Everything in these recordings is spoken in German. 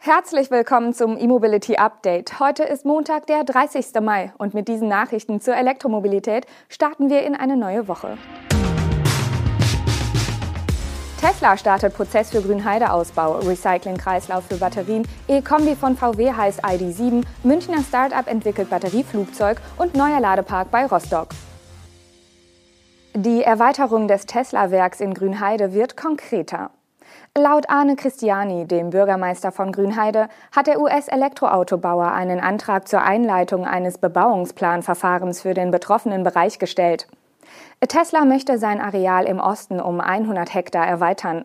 Herzlich willkommen zum E-Mobility Update. Heute ist Montag, der 30. Mai und mit diesen Nachrichten zur Elektromobilität starten wir in eine neue Woche. Tesla startet Prozess für Grünheide-Ausbau, Recycling-Kreislauf für Batterien, E-Kombi von VW heißt ID7, Münchner Startup entwickelt Batterieflugzeug und neuer Ladepark bei Rostock. Die Erweiterung des Tesla-Werks in Grünheide wird konkreter. Laut Arne Christiani, dem Bürgermeister von Grünheide, hat der US-Elektroautobauer einen Antrag zur Einleitung eines Bebauungsplanverfahrens für den betroffenen Bereich gestellt. Tesla möchte sein Areal im Osten um 100 Hektar erweitern.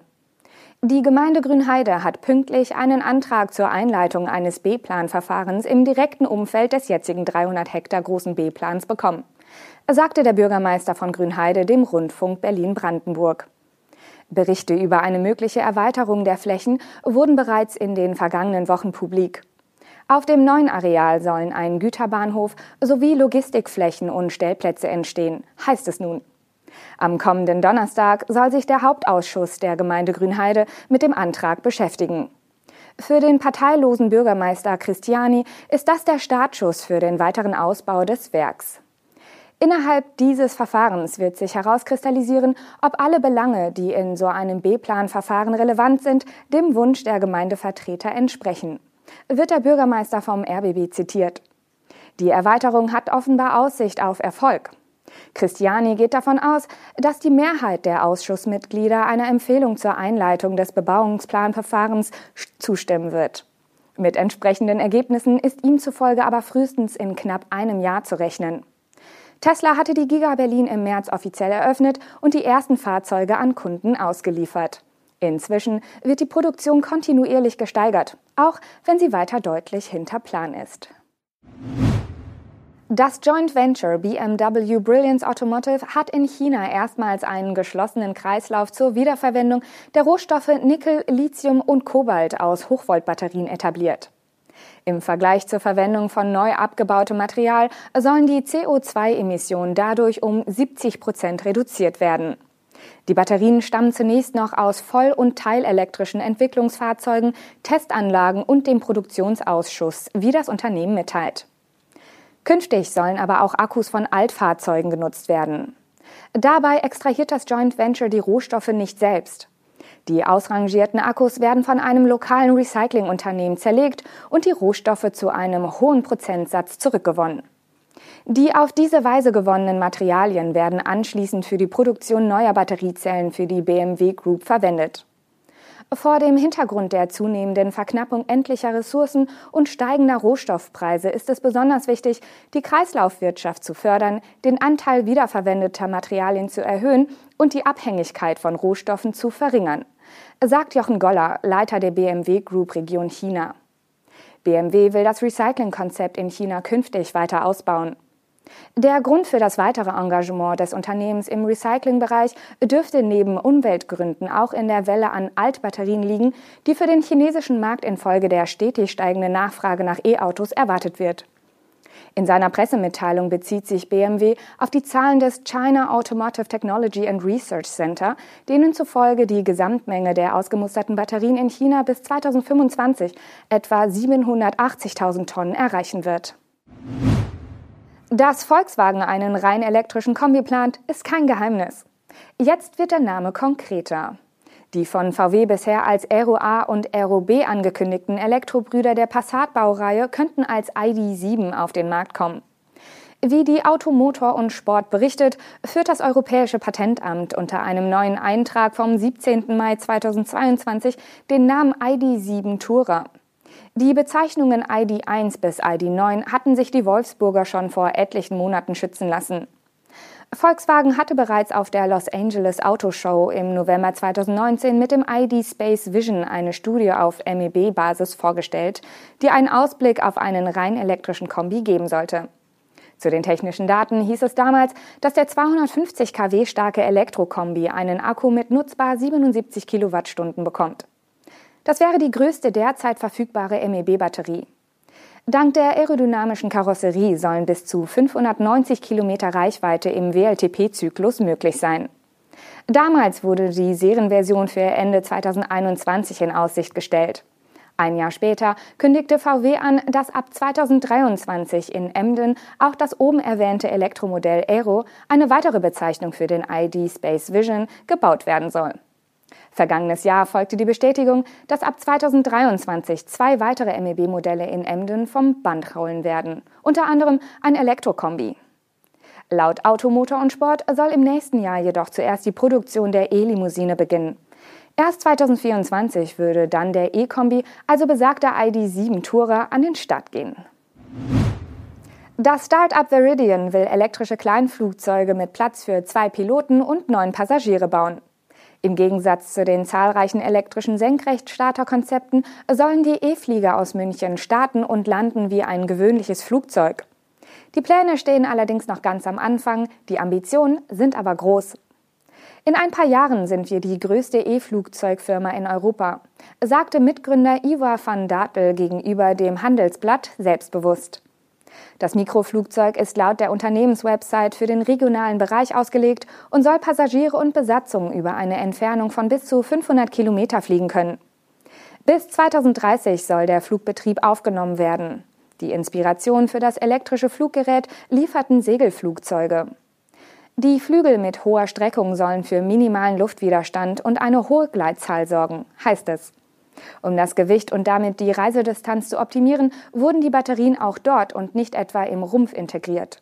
Die Gemeinde Grünheide hat pünktlich einen Antrag zur Einleitung eines B-Plan-Verfahrens im direkten Umfeld des jetzigen 300 Hektar großen B-Plans bekommen, sagte der Bürgermeister von Grünheide dem Rundfunk Berlin-Brandenburg. Berichte über eine mögliche Erweiterung der Flächen wurden bereits in den vergangenen Wochen publik. Auf dem neuen Areal sollen ein Güterbahnhof sowie Logistikflächen und Stellplätze entstehen, heißt es nun. Am kommenden Donnerstag soll sich der Hauptausschuss der Gemeinde Grünheide mit dem Antrag beschäftigen. Für den parteilosen Bürgermeister Christiani ist das der Startschuss für den weiteren Ausbau des Werks. Innerhalb dieses Verfahrens wird sich herauskristallisieren, ob alle Belange, die in so einem B-Plan-Verfahren relevant sind, dem Wunsch der Gemeindevertreter entsprechen. Wird der Bürgermeister vom RBB zitiert. Die Erweiterung hat offenbar Aussicht auf Erfolg. Christiani geht davon aus, dass die Mehrheit der Ausschussmitglieder einer Empfehlung zur Einleitung des Bebauungsplanverfahrens zustimmen wird. Mit entsprechenden Ergebnissen ist ihm zufolge aber frühestens in knapp einem Jahr zu rechnen. Tesla hatte die Giga Berlin im März offiziell eröffnet und die ersten Fahrzeuge an Kunden ausgeliefert. Inzwischen wird die Produktion kontinuierlich gesteigert, auch wenn sie weiter deutlich hinter Plan ist. Das Joint Venture BMW Brilliance Automotive hat in China erstmals einen geschlossenen Kreislauf zur Wiederverwendung der Rohstoffe Nickel, Lithium und Kobalt aus Hochvoltbatterien etabliert. Im Vergleich zur Verwendung von neu abgebautem Material sollen die CO2-Emissionen dadurch um 70 Prozent reduziert werden. Die Batterien stammen zunächst noch aus voll- und teilelektrischen Entwicklungsfahrzeugen, Testanlagen und dem Produktionsausschuss, wie das Unternehmen mitteilt. Künftig sollen aber auch Akkus von Altfahrzeugen genutzt werden. Dabei extrahiert das Joint Venture die Rohstoffe nicht selbst. Die ausrangierten Akkus werden von einem lokalen Recyclingunternehmen zerlegt und die Rohstoffe zu einem hohen Prozentsatz zurückgewonnen. Die auf diese Weise gewonnenen Materialien werden anschließend für die Produktion neuer Batteriezellen für die BMW Group verwendet. Vor dem Hintergrund der zunehmenden Verknappung endlicher Ressourcen und steigender Rohstoffpreise ist es besonders wichtig, die Kreislaufwirtschaft zu fördern, den Anteil wiederverwendeter Materialien zu erhöhen und die Abhängigkeit von Rohstoffen zu verringern sagt Jochen Goller, Leiter der BMW Group Region China. BMW will das Recycling-Konzept in China künftig weiter ausbauen. Der Grund für das weitere Engagement des Unternehmens im Recyclingbereich dürfte neben Umweltgründen auch in der Welle an Altbatterien liegen, die für den chinesischen Markt infolge der stetig steigenden Nachfrage nach E-Autos erwartet wird. In seiner Pressemitteilung bezieht sich BMW auf die Zahlen des China Automotive Technology and Research Center, denen zufolge die Gesamtmenge der ausgemusterten Batterien in China bis 2025 etwa 780.000 Tonnen erreichen wird. Dass Volkswagen einen rein elektrischen Kombi plant, ist kein Geheimnis. Jetzt wird der Name konkreter. Die von VW bisher als Aero A und Aero B angekündigten Elektrobrüder der Passat-Baureihe könnten als ID7 auf den Markt kommen. Wie die Automotor und Sport berichtet, führt das Europäische Patentamt unter einem neuen Eintrag vom 17. Mai 2022 den Namen ID7 Tourer. Die Bezeichnungen ID1 bis ID9 hatten sich die Wolfsburger schon vor etlichen Monaten schützen lassen. Volkswagen hatte bereits auf der Los Angeles Auto Show im November 2019 mit dem ID Space Vision eine Studie auf MEB-Basis vorgestellt, die einen Ausblick auf einen rein elektrischen Kombi geben sollte. Zu den technischen Daten hieß es damals, dass der 250 kW starke Elektrokombi einen Akku mit nutzbar 77 Kilowattstunden bekommt. Das wäre die größte derzeit verfügbare MEB-Batterie. Dank der aerodynamischen Karosserie sollen bis zu 590 Kilometer Reichweite im WLTP-Zyklus möglich sein. Damals wurde die Serienversion für Ende 2021 in Aussicht gestellt. Ein Jahr später kündigte VW an, dass ab 2023 in Emden auch das oben erwähnte Elektromodell Aero, eine weitere Bezeichnung für den ID Space Vision, gebaut werden soll. Vergangenes Jahr folgte die Bestätigung, dass ab 2023 zwei weitere MEB-Modelle in Emden vom Band rollen werden, unter anderem ein Elektrokombi. Laut Automotor und Sport soll im nächsten Jahr jedoch zuerst die Produktion der E-Limousine beginnen. Erst 2024 würde dann der E-Kombi, also besagter ID7 Tourer, an den Start gehen. Das Start-up Veridian will elektrische Kleinflugzeuge mit Platz für zwei Piloten und neun Passagiere bauen. Im Gegensatz zu den zahlreichen elektrischen Senkrechtstarterkonzepten sollen die E-Flieger aus München starten und landen wie ein gewöhnliches Flugzeug. Die Pläne stehen allerdings noch ganz am Anfang, die Ambitionen sind aber groß. In ein paar Jahren sind wir die größte E-Flugzeugfirma in Europa, sagte Mitgründer Ivar van Datel gegenüber dem Handelsblatt selbstbewusst. Das Mikroflugzeug ist laut der Unternehmenswebsite für den regionalen Bereich ausgelegt und soll Passagiere und Besatzung über eine Entfernung von bis zu 500 Kilometer fliegen können. Bis 2030 soll der Flugbetrieb aufgenommen werden. Die Inspiration für das elektrische Fluggerät lieferten Segelflugzeuge. Die Flügel mit hoher Streckung sollen für minimalen Luftwiderstand und eine hohe Gleitzahl sorgen, heißt es. Um das Gewicht und damit die Reisedistanz zu optimieren, wurden die Batterien auch dort und nicht etwa im Rumpf integriert.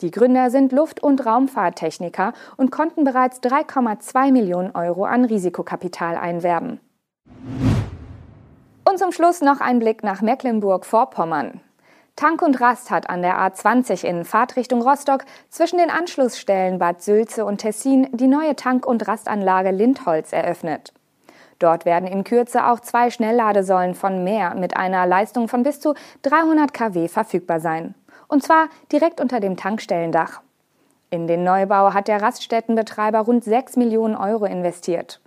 Die Gründer sind Luft- und Raumfahrttechniker und konnten bereits 3,2 Millionen Euro an Risikokapital einwerben. Und zum Schluss noch ein Blick nach Mecklenburg-Vorpommern. Tank und Rast hat an der A20 in Fahrtrichtung Rostock zwischen den Anschlussstellen Bad Sülze und Tessin die neue Tank- und Rastanlage Lindholz eröffnet. Dort werden in Kürze auch zwei Schnellladesäulen von mehr mit einer Leistung von bis zu 300 kW verfügbar sein. Und zwar direkt unter dem Tankstellendach. In den Neubau hat der Raststättenbetreiber rund 6 Millionen Euro investiert.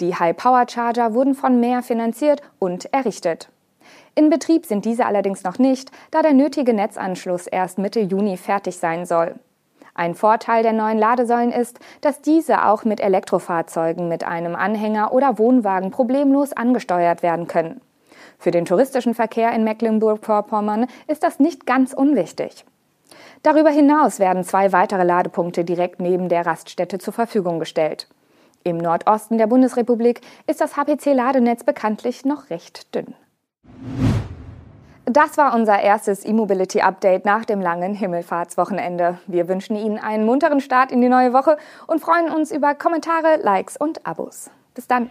Die High-Power-Charger wurden von mehr finanziert und errichtet. In Betrieb sind diese allerdings noch nicht, da der nötige Netzanschluss erst Mitte Juni fertig sein soll. Ein Vorteil der neuen Ladesäulen ist, dass diese auch mit Elektrofahrzeugen mit einem Anhänger oder Wohnwagen problemlos angesteuert werden können. Für den touristischen Verkehr in Mecklenburg-Vorpommern ist das nicht ganz unwichtig. Darüber hinaus werden zwei weitere Ladepunkte direkt neben der Raststätte zur Verfügung gestellt. Im Nordosten der Bundesrepublik ist das HPC-Ladenetz bekanntlich noch recht dünn. Das war unser erstes E-Mobility Update nach dem langen Himmelfahrtswochenende. Wir wünschen Ihnen einen munteren Start in die neue Woche und freuen uns über Kommentare, Likes und Abos. Bis dann.